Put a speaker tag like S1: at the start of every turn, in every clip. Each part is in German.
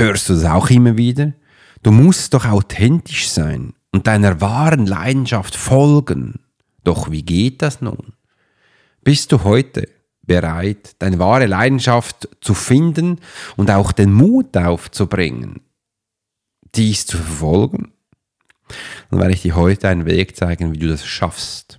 S1: Hörst du das auch immer wieder? Du musst doch authentisch sein und deiner wahren Leidenschaft folgen. Doch wie geht das nun? Bist du heute bereit, deine wahre Leidenschaft zu finden und auch den Mut aufzubringen, dies zu verfolgen? Dann werde ich dir heute einen Weg zeigen, wie du das schaffst.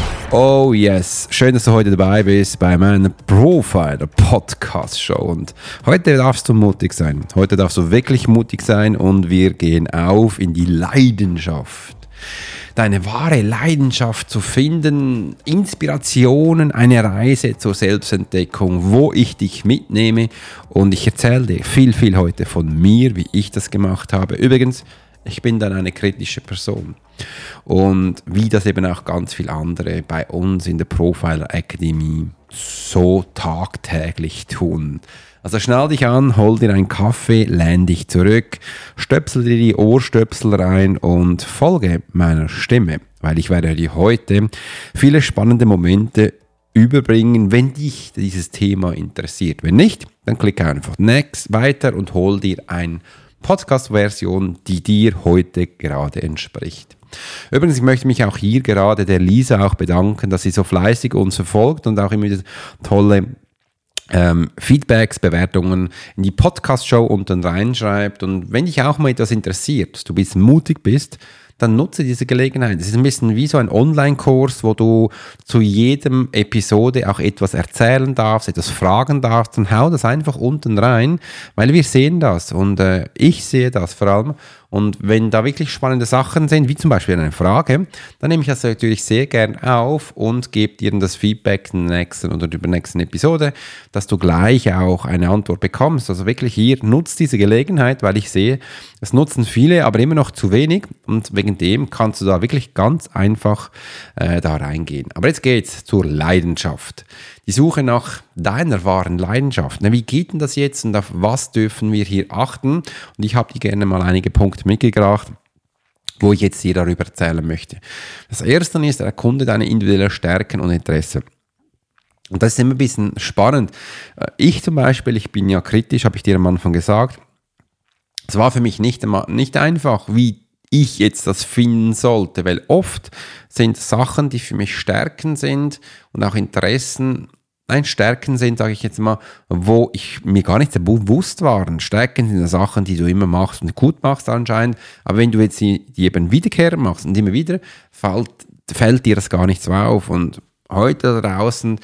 S1: Oh yes, schön, dass du heute dabei bist bei meiner Profiler Podcast Show. Und heute darfst du mutig sein. Heute darfst du wirklich mutig sein und wir gehen auf in die Leidenschaft. Deine wahre Leidenschaft zu finden, Inspirationen, eine Reise zur Selbstentdeckung, wo ich dich mitnehme. Und ich erzähle dir viel, viel heute von mir, wie ich das gemacht habe. Übrigens, ich bin dann eine kritische Person. Und wie das eben auch ganz viele andere bei uns in der Profiler Academy so tagtäglich tun. Also schnall dich an, hol dir einen Kaffee, lehn dich zurück, stöpsel dir die Ohrstöpsel rein und folge meiner Stimme, weil ich werde dir heute viele spannende Momente überbringen, wenn dich dieses Thema interessiert. Wenn nicht, dann klicke einfach next weiter und hol dir eine Podcast-Version, die dir heute gerade entspricht. Übrigens, ich möchte mich auch hier gerade der Lisa auch bedanken, dass sie so fleißig uns verfolgt und auch immer wieder tolle ähm, Feedbacks, Bewertungen in die Podcast-Show unten reinschreibt. Und wenn dich auch mal etwas interessiert, du bist mutig bist, dann nutze diese Gelegenheit. Es ist ein bisschen wie so ein Online-Kurs, wo du zu jedem Episode auch etwas erzählen darfst, etwas fragen darfst. Dann hau das einfach unten rein, weil wir sehen das und äh, ich sehe das vor allem. Und wenn da wirklich spannende Sachen sind, wie zum Beispiel eine Frage, dann nehme ich das natürlich sehr gern auf und gebe dir das Feedback in der nächsten oder der nächsten Episode, dass du gleich auch eine Antwort bekommst. Also wirklich hier nutzt diese Gelegenheit, weil ich sehe, es nutzen viele, aber immer noch zu wenig und wegen dem kannst du da wirklich ganz einfach äh, da reingehen. Aber jetzt geht's zur Leidenschaft die Suche nach deiner wahren Leidenschaft. Na, wie geht denn das jetzt und auf was dürfen wir hier achten? Und ich habe dir gerne mal einige Punkte mitgebracht wo ich jetzt dir darüber erzählen möchte. Das erste ist, erkunde deine individuellen Stärken und Interessen. Und das ist immer ein bisschen spannend. Äh, ich zum Beispiel, ich bin ja kritisch, habe ich dir am Anfang gesagt. Es war für mich nicht, nicht einfach, wie ich jetzt das finden sollte, weil oft sind Sachen, die für mich Stärken sind und auch Interessen, nein, Stärken sind, sage ich jetzt mal, wo ich mir gar nicht so bewusst waren. Stärken sind Sachen, die du immer machst und gut machst anscheinend, aber wenn du jetzt die, die eben wiederkehren machst und immer wieder, fällt, fällt dir das gar nicht so auf. Und heute da draußen,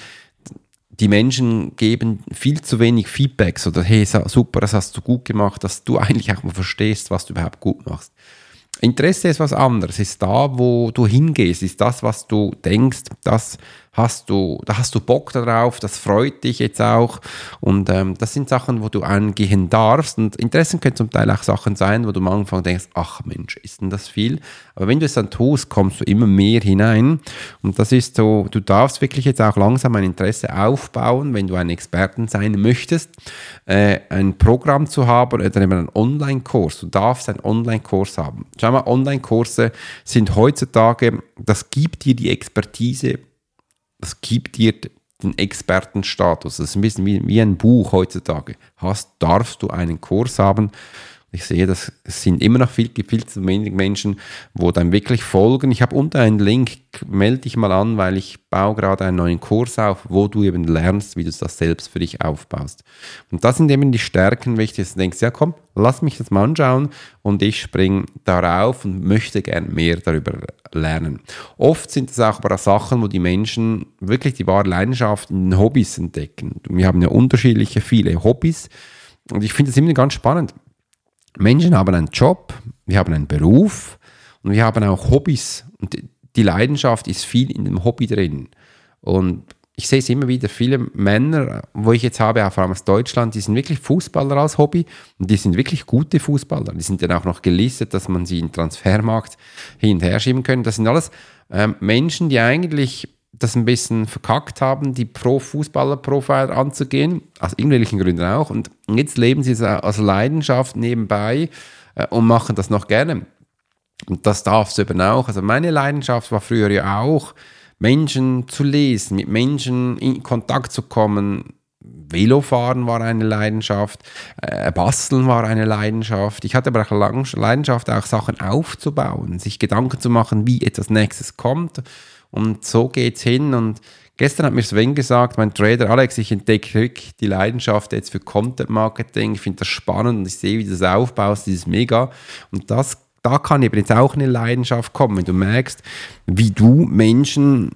S1: die Menschen geben viel zu wenig Feedbacks oder hey, super, das hast du gut gemacht, dass du eigentlich auch mal verstehst, was du überhaupt gut machst. Interesse ist was anderes, ist da, wo du hingehst, ist das, was du denkst, das hast du, da hast du Bock darauf, das freut dich jetzt auch. Und ähm, das sind Sachen, wo du angehen darfst. Und Interessen können zum Teil auch Sachen sein, wo du am Anfang denkst, ach Mensch, ist denn das viel? Aber wenn du es dann tust, kommst du immer mehr hinein. Und das ist so, du darfst wirklich jetzt auch langsam ein Interesse aufbauen, wenn du ein Experten sein möchtest, äh, ein Programm zu haben oder eben einen Online-Kurs. Du darfst einen Online-Kurs haben. Schau mal, Online-Kurse sind heutzutage, das gibt dir die Expertise das gibt dir den Expertenstatus. Das ist ein bisschen wie, wie ein Buch heutzutage. Hast, darfst du einen Kurs haben Ich sehe, das sind immer noch viel, viel zu wenig Menschen, wo dann wirklich folgen. Ich habe unter einen Link, melde dich mal an, weil ich baue gerade einen neuen Kurs auf, wo du eben lernst, wie du das selbst für dich aufbaust. Und das sind eben die Stärken, wenn ich jetzt denkst, ja komm, lass mich das mal anschauen und ich springe darauf und möchte gern mehr darüber lernen. Oft sind es auch aber Sachen, wo die Menschen wirklich die wahre Leidenschaft in den Hobbys entdecken. Wir haben ja unterschiedliche, viele Hobbys und ich finde es immer ganz spannend. Menschen haben einen Job, wir haben einen Beruf und wir haben auch Hobbys. Und die Leidenschaft ist viel in dem Hobby drin. Und ich sehe es immer wieder, viele Männer, wo ich jetzt habe, vor allem aus Deutschland, die sind wirklich Fußballer als Hobby und die sind wirklich gute Fußballer. Die sind dann auch noch gelistet, dass man sie in den Transfermarkt hin und her schieben können. Das sind alles ähm, Menschen, die eigentlich das ein bisschen verkackt haben, die Pro-Fußballer-Profile anzugehen, aus irgendwelchen Gründen auch. Und jetzt leben sie es als Leidenschaft nebenbei äh, und machen das noch gerne. Und das darfst du eben auch. Also meine Leidenschaft war früher ja auch, Menschen zu lesen, mit Menschen in Kontakt zu kommen. Velofahren war eine Leidenschaft, äh, Basteln war eine Leidenschaft. Ich hatte aber auch Leidenschaft, auch Sachen aufzubauen, sich Gedanken zu machen, wie etwas nächstes kommt und so geht's hin. Und gestern hat mir Sven gesagt, mein Trader Alex, ich entdecke die Leidenschaft jetzt für Content Marketing. Ich finde das spannend und ich sehe, wie du das aufbaust. Das ist mega. Und das, da kann eben jetzt auch eine Leidenschaft kommen, wenn du merkst, wie du Menschen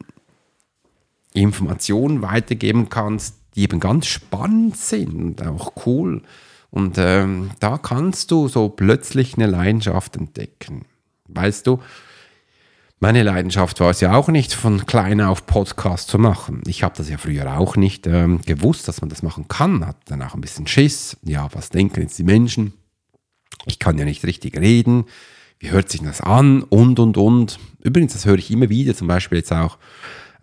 S1: Informationen weitergeben kannst, die eben ganz spannend sind und auch cool. Und ähm, da kannst du so plötzlich eine Leidenschaft entdecken. Weißt du, meine Leidenschaft war es ja auch nicht, von klein auf Podcast zu machen. Ich habe das ja früher auch nicht ähm, gewusst, dass man das machen kann. Hat dann auch ein bisschen Schiss. Ja, was denken jetzt die Menschen? Ich kann ja nicht richtig reden. Wie hört sich das an? Und, und, und. Übrigens, das höre ich immer wieder, zum Beispiel jetzt auch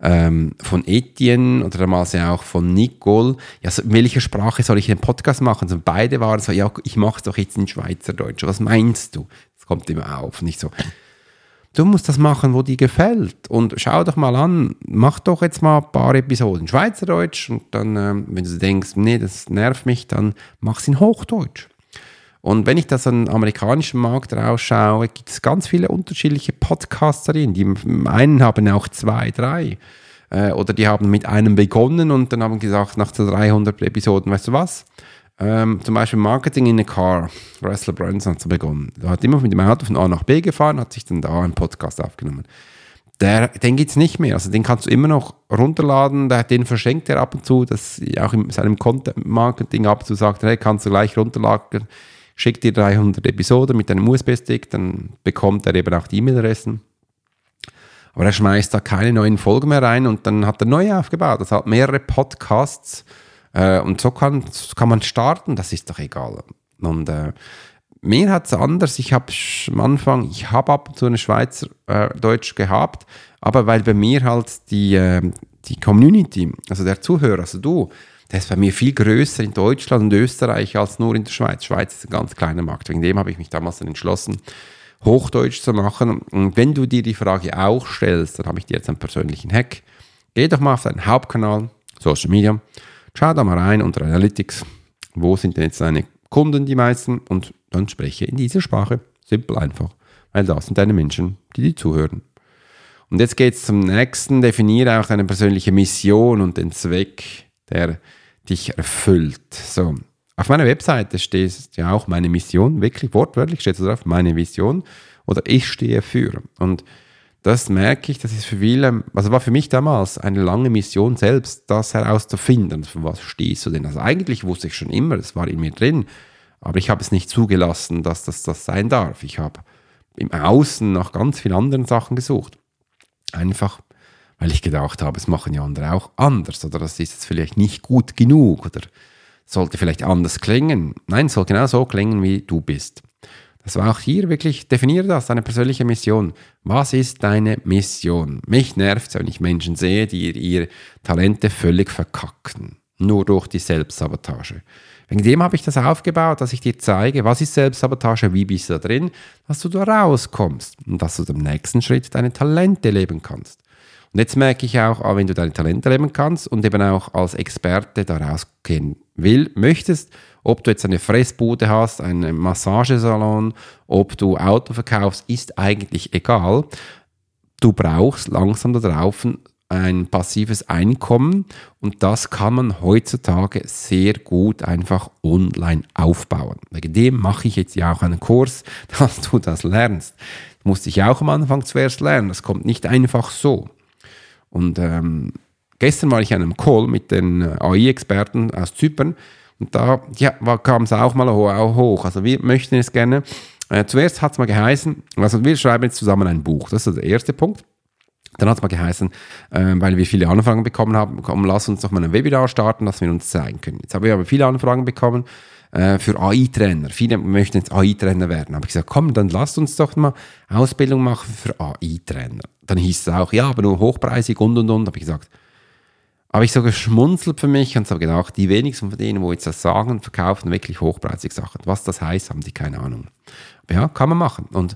S1: ähm, von Etienne oder damals ja auch von Nicole. Ja, so, in welcher Sprache soll ich den Podcast machen? So, beide waren so, ja, ich mache es doch jetzt in Schweizerdeutsch. Was meinst du? Das kommt immer auf. Nicht so, Du musst das machen, wo dir gefällt. Und schau doch mal an, mach doch jetzt mal ein paar Episoden Schweizerdeutsch und dann, ähm, wenn du denkst, nee, das nervt mich, dann mach es in Hochdeutsch. Und wenn ich das an den amerikanischen Markt rausschaue, gibt es ganz viele unterschiedliche Podcasterinnen. Die einen haben auch zwei, drei. Äh, oder die haben mit einem begonnen und dann haben gesagt, nach 300 Episoden, weißt du was? Ähm, zum Beispiel Marketing in a Car. Russell Brunson hat so begonnen. Er hat immer mit dem Auto von A nach B gefahren, hat sich dann da einen Podcast aufgenommen. Der, den gibt es nicht mehr. Also den kannst du immer noch runterladen. Den verschenkt er ab und zu, dass auch in seinem Content-Marketing ab und zu sagt, hey, kannst du gleich runterladen, schick dir 300 Episoden mit einem USB-Stick, dann bekommt er eben auch die E-Mail-Adressen. Aber er schmeißt da keine neuen Folgen mehr rein und dann hat er neu aufgebaut. Das hat mehrere Podcasts äh, und so kann, kann man starten, das ist doch egal. Und äh, mir hat es anders. Ich habe am Anfang, ich habe ab und zu eine Schweizer äh, Deutsch gehabt, aber weil bei mir halt die, äh, die Community, also der Zuhörer, also du, der ist bei mir viel größer in Deutschland und Österreich als nur in der Schweiz. Schweiz ist ein ganz kleiner Markt. Wegen dem habe ich mich damals dann entschlossen, Hochdeutsch zu machen. Und wenn du dir die Frage auch stellst, dann habe ich dir jetzt einen persönlichen Hack. Geh doch mal auf deinen Hauptkanal, Social Media, Schau da mal rein unter Analytics. Wo sind denn jetzt deine Kunden, die meisten? Und dann spreche in dieser Sprache. Simpel einfach. Weil das sind deine Menschen, die dir zuhören. Und jetzt geht es zum nächsten. Definiere auch deine persönliche Mission und den Zweck, der dich erfüllt. So. Auf meiner Webseite steht ja auch meine Mission, wirklich wortwörtlich steht es drauf, meine Vision oder ich stehe für. Und das merke ich, das ist für viele, also war für mich damals eine lange Mission selbst, das herauszufinden. Für was stehst du denn? Also eigentlich wusste ich schon immer, es war in mir drin, aber ich habe es nicht zugelassen, dass das das sein darf. Ich habe im Außen nach ganz vielen anderen Sachen gesucht. Einfach, weil ich gedacht habe, es machen ja andere auch anders oder das ist jetzt vielleicht nicht gut genug oder sollte vielleicht anders klingen. Nein, es soll genau so klingen, wie du bist. Das war auch hier wirklich, definiere das, deine persönliche Mission. Was ist deine Mission? Mich nervt es, wenn ich Menschen sehe, die ihre Talente völlig verkacken. Nur durch die Selbstsabotage. Wegen dem habe ich das aufgebaut, dass ich dir zeige, was ist Selbstsabotage, wie bist du da drin, dass du da rauskommst und dass du im nächsten Schritt deine Talente leben kannst. Und jetzt merke ich auch, wenn du deine Talente leben kannst und eben auch als Experte da rausgehen will, möchtest Ob du jetzt eine Fressbude hast, einen Massagesalon, ob du Auto verkaufst, ist eigentlich egal. Du brauchst langsam da drauf ein passives Einkommen und das kann man heutzutage sehr gut einfach online aufbauen. Wegen dem mache ich jetzt ja auch einen Kurs, dass du das lernst. Das musste ich auch am Anfang zuerst lernen. Das kommt nicht einfach so. Und ähm, gestern war ich in einem Call mit den AI-Experten aus Zypern und da ja, kam es auch mal hoch. Also wir möchten es gerne. Äh, zuerst hat es mal geheißen, also wir schreiben jetzt zusammen ein Buch. Das ist der erste Punkt. Dann hat es mal geheißen, äh, weil wir viele Anfragen bekommen haben, komm, lass uns doch mal ein Webinar starten, dass wir uns zeigen können. Jetzt haben wir aber viele Anfragen bekommen äh, für AI-Trainer. Viele möchten jetzt AI-Trainer werden. Habe ich gesagt, komm, dann lasst uns doch mal Ausbildung machen für AI-Trainer. Dann hieß es auch, ja, aber nur hochpreisig und und und. Habe ich gesagt, habe ich so geschmunzelt für mich und so gedacht, die wenigsten von denen, wo jetzt das sagen, verkaufen wirklich hochpreisige Sachen. Was das heißt, haben die keine Ahnung. Aber ja, kann man machen. Und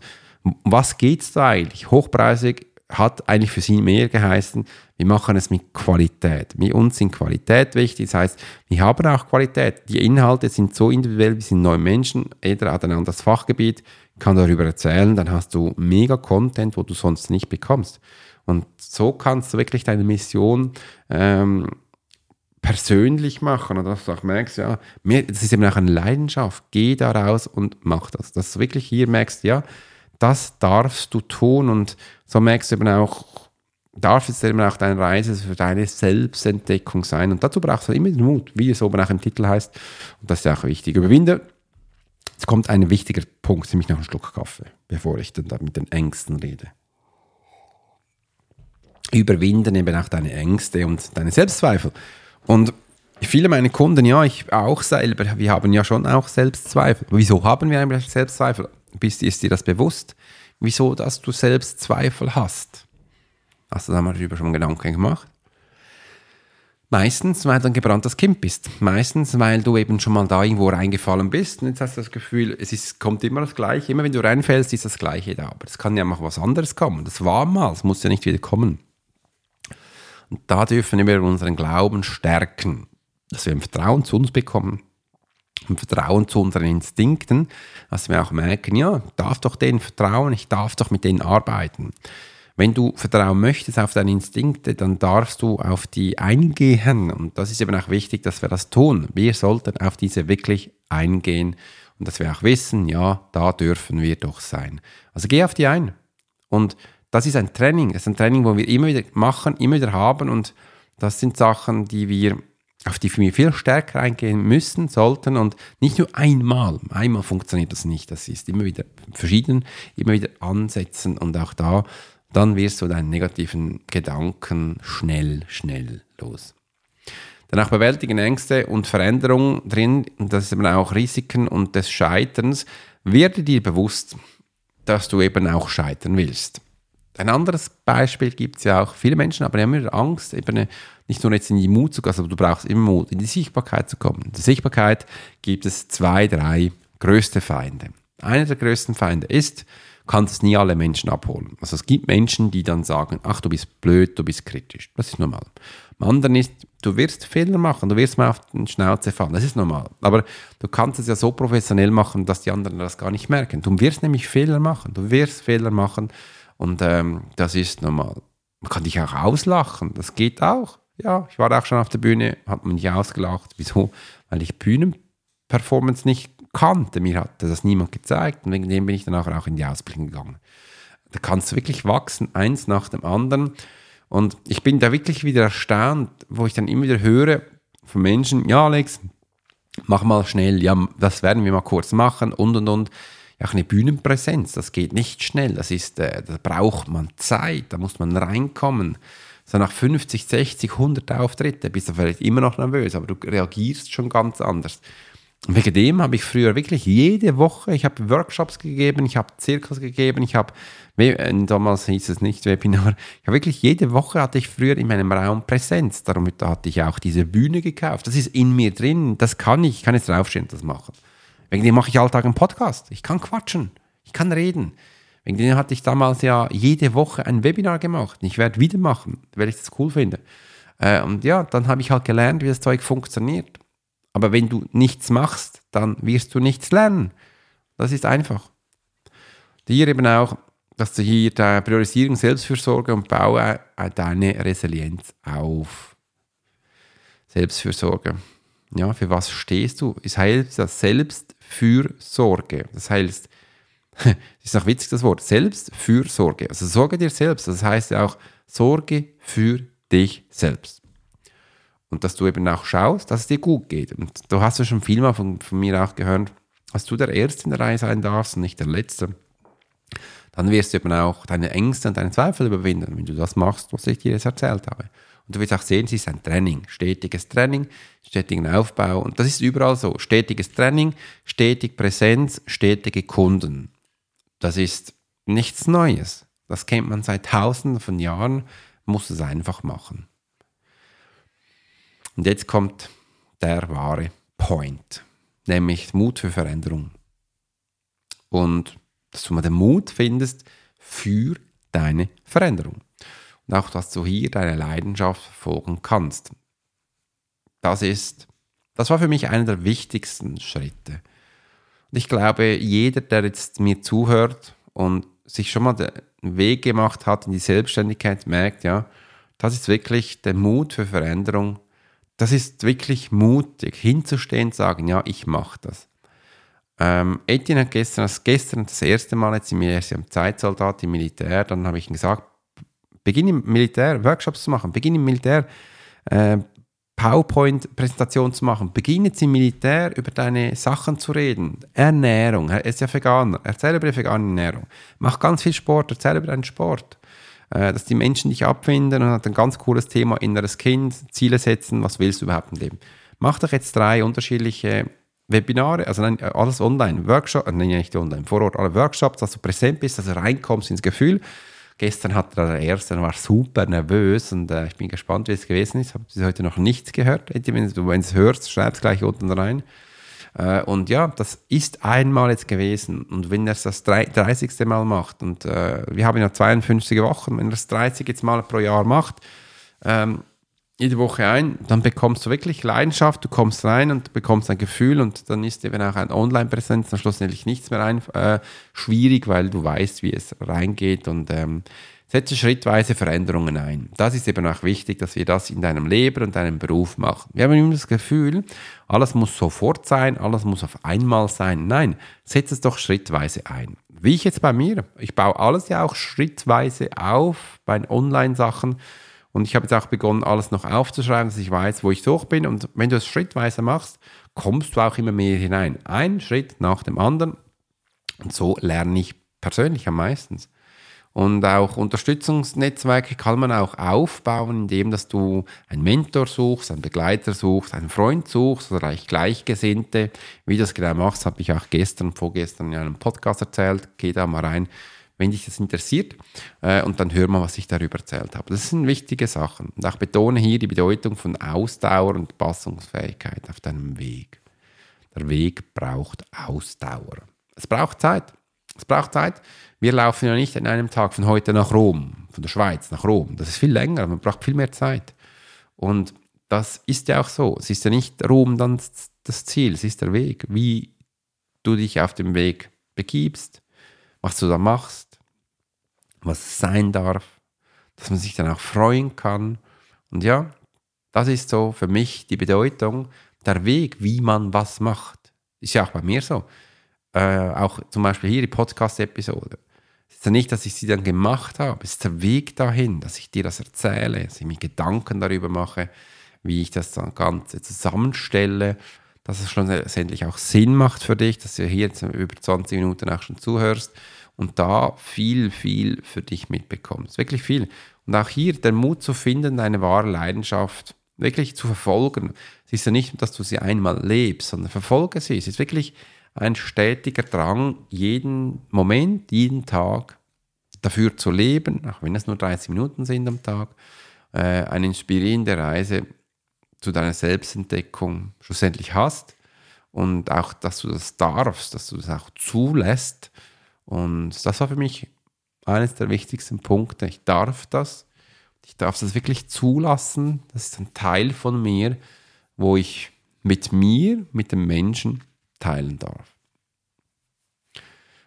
S1: was geht es da eigentlich? Hochpreisig hat eigentlich für sie mehr geheißen, wir machen es mit Qualität. Mit uns sind Qualität wichtig, das heißt, wir haben auch Qualität. Die Inhalte sind so individuell, wir sind neue Menschen, jeder hat ein anderes Fachgebiet, kann darüber erzählen, dann hast du mega Content, wo du sonst nicht bekommst. Und so kannst du wirklich deine Mission ähm, persönlich machen und dass du auch merkst, ja, das ist eben auch eine Leidenschaft, geh da raus und mach das. Dass du wirklich hier merkst, ja, das darfst du tun und so merkst du eben auch, darf es eben auch deine Reise für deine Selbstentdeckung sein. Und dazu brauchst du immer den Mut, wie es oben auch im Titel heißt. Und das ist ja auch wichtig. Überwinde. Jetzt kommt ein wichtiger Punkt, nämlich noch einen Schluck Kaffee, bevor ich dann mit den Ängsten rede. Überwinden eben auch deine Ängste und deine Selbstzweifel. Und viele meiner Kunden, ja, ich auch selber, wir haben ja schon auch Selbstzweifel. Wieso haben wir eigentlich Selbstzweifel? Ist dir das bewusst? Wieso, dass du Selbstzweifel hast? Hast du da mal darüber schon Gedanken gemacht? Meistens, weil du ein gebranntes Kind bist. Meistens, weil du eben schon mal da irgendwo reingefallen bist. Und jetzt hast du das Gefühl, es ist, kommt immer das Gleiche. Immer wenn du reinfällst, ist das Gleiche da. Aber es kann ja mal was anderes kommen. Das war mal, es muss ja nicht wieder kommen. Und da dürfen wir unseren Glauben stärken, dass wir ein Vertrauen zu uns bekommen, ein Vertrauen zu unseren Instinkten, dass wir auch merken, ja, ich darf doch denen vertrauen, ich darf doch mit denen arbeiten. Wenn du vertrauen möchtest auf deine Instinkte, dann darfst du auf die eingehen. Und das ist eben auch wichtig, dass wir das tun. Wir sollten auf diese wirklich eingehen und dass wir auch wissen, ja, da dürfen wir doch sein. Also geh auf die ein. Und das ist ein Training. Das ist ein Training, wo wir immer wieder machen, immer wieder haben. Und das sind Sachen, die wir auf die wir viel stärker eingehen müssen, sollten und nicht nur einmal. Einmal funktioniert das nicht. Das ist immer wieder verschieden, immer wieder ansetzen und auch da dann wirst du deinen negativen Gedanken schnell, schnell los. Danach bewältigen Ängste und Veränderungen drin, und das ist eben auch Risiken und des Scheiterns, werde dir bewusst, dass du eben auch scheitern willst. Ein anderes Beispiel gibt es ja auch. Viele Menschen haben immer Angst, eben nicht nur jetzt in die Mut zu gehen, aber du brauchst immer Mut, in die Sichtbarkeit zu kommen. In der Sichtbarkeit gibt es zwei, drei größte Feinde. Einer der größten Feinde ist, kannst nie alle Menschen abholen. Also es gibt Menschen, die dann sagen, ach, du bist blöd, du bist kritisch. Das ist normal. Am anderen ist, du wirst Fehler machen, du wirst mal auf den Schnauze fallen. Das ist normal. Aber du kannst es ja so professionell machen, dass die anderen das gar nicht merken. Du wirst nämlich Fehler machen. Du wirst Fehler machen und ähm, das ist normal. Man kann dich auch auslachen. Das geht auch. Ja, ich war auch schon auf der Bühne, hat man mich ausgelacht. Wieso? Weil ich Bühnenperformance nicht kannte. Mir hat das niemand gezeigt und wegen dem bin ich dann auch in die Ausbildung gegangen. Da kannst du wirklich wachsen, eins nach dem anderen. Und ich bin da wirklich wieder erstaunt, wo ich dann immer wieder höre von Menschen, ja Alex, mach mal schnell, ja, das werden wir mal kurz machen und und und. Ja, eine Bühnenpräsenz, das geht nicht schnell, das ist, äh, da braucht man Zeit, da muss man reinkommen. So nach 50, 60, 100 Auftritte bist du vielleicht immer noch nervös, aber du reagierst schon ganz anders. Und wegen dem habe ich früher wirklich jede Woche, ich habe Workshops gegeben, ich habe Zirkus gegeben, ich habe, äh, damals hieß es nicht Webinar, ich habe wirklich jede Woche hatte ich früher in meinem Raum Präsenz. Darum hatte ich auch diese Bühne gekauft. Das ist in mir drin, das kann ich, ich kann jetzt draufstehen und das machen. Wegen dem mache ich alltag einen Podcast. Ich kann quatschen, ich kann reden. Wegen dem hatte ich damals ja jede Woche ein Webinar gemacht. Ich werde wieder machen, weil ich das cool finde. Äh, und ja, dann habe ich halt gelernt, wie das Zeug funktioniert. Aber wenn du nichts machst, dann wirst du nichts lernen. Das ist einfach. Hier eben auch, dass du hier deine Priorisierung, Selbstfürsorge und baue deine Resilienz auf. Selbstfürsorge. Ja, für was stehst du? Es heißt das Selbstfürsorge. Das heißt, das ist auch witzig das Wort, Selbstfürsorge. Also sorge dir selbst. Das heißt ja auch, sorge für dich selbst. Und dass du eben auch schaust, dass es dir gut geht. Und du hast ja schon viel mal von, von mir auch gehört, dass du der Erste in der Reihe sein darfst und nicht der Letzte. Dann wirst du eben auch deine Ängste und deine Zweifel überwinden, wenn du das machst, was ich dir jetzt erzählt habe. Und du wirst auch sehen, es ist ein Training, stetiges Training, stetigen Aufbau. Und das ist überall so. Stetiges Training, stetig Präsenz, stetige Kunden. Das ist nichts Neues. Das kennt man seit tausenden von Jahren, muss es einfach machen. Und jetzt kommt der wahre Point, nämlich Mut für Veränderung. Und dass du mal den Mut findest für deine Veränderung. Und auch, dass du hier deine Leidenschaft verfolgen kannst. Das ist, das war für mich einer der wichtigsten Schritte. Und ich glaube, jeder, der jetzt mir zuhört und sich schon mal den Weg gemacht hat in die Selbstständigkeit, merkt, ja, das ist wirklich der Mut für Veränderung. Das ist wirklich mutig, hinzustehen und sagen, ja, ich mache das. Ähm, Etienne hat gestern, das gestern das erste Mal jetzt im Zeitsoldat im Militär, dann habe ich ihm gesagt, beginn im Militär Workshops zu machen, beginn im Militär äh, PowerPoint-Präsentation zu machen, beginn jetzt im Militär über deine Sachen zu reden. Ernährung, er ist ja Veganer, erzähl über die vegane Ernährung. Mach ganz viel Sport, erzähl über deinen Sport. Äh, dass die Menschen dich abfinden und hat ein ganz cooles Thema, inneres Kind, Ziele setzen, was willst du überhaupt im Leben. Mach doch jetzt drei unterschiedliche Webinare, also nein, alles online, Workshop, nein, nicht online, vor Ort, alle Workshops, dass du präsent bist, dass du reinkommst ins Gefühl. Gestern hat er der erste, war super nervös und äh, ich bin gespannt, wie es gewesen ist. Habe bis heute noch nichts gehört. Wenn du es hörst, schreib es gleich unten rein. Äh, und ja, das ist einmal jetzt gewesen. Und wenn er es das 30. Mal macht, und äh, wir haben ja 52 Wochen, wenn er es 30 jetzt Mal pro Jahr macht, ähm, jede Woche ein, dann bekommst du wirklich Leidenschaft, du kommst rein und bekommst ein Gefühl und dann ist eben auch ein Online-Präsenz dann schlussendlich nichts mehr ein, äh, schwierig, weil du weißt, wie es reingeht und ähm, setze schrittweise Veränderungen ein. Das ist eben auch wichtig, dass wir das in deinem Leben und deinem Beruf machen. Wir haben immer das Gefühl, alles muss sofort sein, alles muss auf einmal sein. Nein, setze es doch schrittweise ein. Wie ich jetzt bei mir. Ich baue alles ja auch schrittweise auf bei Online-Sachen und ich habe jetzt auch begonnen, alles noch aufzuschreiben, dass ich weiß, wo ich durch bin. Und wenn du es schrittweise machst, kommst du auch immer mehr hinein. Ein Schritt nach dem anderen. Und so lerne ich persönlich am meisten. Und auch Unterstützungsnetzwerke kann man auch aufbauen, indem dass du einen Mentor suchst, einen Begleiter suchst, einen Freund suchst oder eigentlich Gleichgesinnte. Wie du das genau machst, habe ich auch gestern, vorgestern in einem Podcast erzählt. Geh da mal rein wenn dich das interessiert. Äh, und dann hör mal, was ich darüber erzählt habe. Das sind wichtige Sachen. Und auch betone hier die Bedeutung von Ausdauer und Passungsfähigkeit auf deinem Weg. Der Weg braucht Ausdauer. Es braucht Zeit. Es braucht Zeit. Wir laufen ja nicht in einem Tag von heute nach Rom, von der Schweiz nach Rom. Das ist viel länger, man braucht viel mehr Zeit. Und das ist ja auch so. Es ist ja nicht Rom dann das Ziel, es ist der Weg, wie du dich auf dem Weg begibst, was du da machst, was es sein darf, dass man sich dann auch freuen kann. Und ja, das ist so für mich die Bedeutung, der Weg, wie man was macht. Ist ja auch bei mir so. Äh, auch zum Beispiel hier die Podcast-Episode. Es ist ja nicht, dass ich sie dann gemacht habe, es ist der Weg dahin, dass ich dir das erzähle, dass ich mir Gedanken darüber mache, wie ich das Ganze zusammenstelle, dass es schlussendlich auch Sinn macht für dich, dass du hier jetzt über 20 Minuten auch schon zuhörst und da viel, viel für dich mitbekommst. Wirklich viel. Und auch hier der Mut zu finden, deine wahre Leidenschaft wirklich zu verfolgen. Es ist ja nicht, dass du sie einmal lebst, sondern verfolge sie. Es ist wirklich ein stetiger Drang, jeden Moment, jeden Tag dafür zu leben, auch wenn es nur 30 Minuten sind am Tag, äh, eine inspirierende Reise zu deiner Selbstentdeckung schlussendlich hast und auch, dass du das darfst, dass du das auch zulässt und das war für mich eines der wichtigsten Punkte. Ich darf das. Ich darf das wirklich zulassen. Das ist ein Teil von mir, wo ich mit mir, mit dem Menschen teilen darf.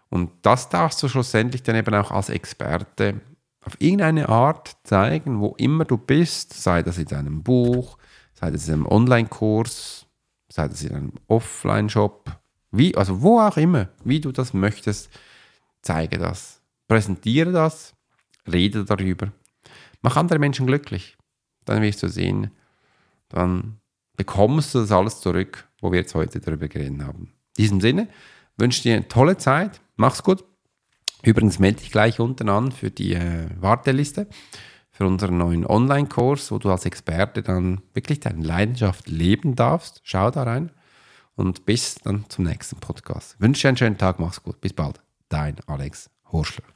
S1: Und das darfst du schlussendlich dann eben auch als Experte auf irgendeine Art zeigen, wo immer du bist, sei das in einem Buch, sei das in einem Online-Kurs, sei das in einem Offline-Shop, wie, also wo auch immer, wie du das möchtest, zeige das, präsentiere das, rede darüber, mach andere Menschen glücklich. Dann wirst du sehen, dann bekommst du das alles zurück, wo wir jetzt heute darüber geredet haben. In diesem Sinne wünsche ich dir eine tolle Zeit, mach's gut. Übrigens melde dich gleich unten an für die äh, Warteliste für unseren neuen Online-Kurs, wo du als Experte dann wirklich deine Leidenschaft leben darfst. Schau da rein und bis dann zum nächsten Podcast. Ich wünsche dir einen schönen Tag, mach's gut, bis bald. Dein Alex Horschler.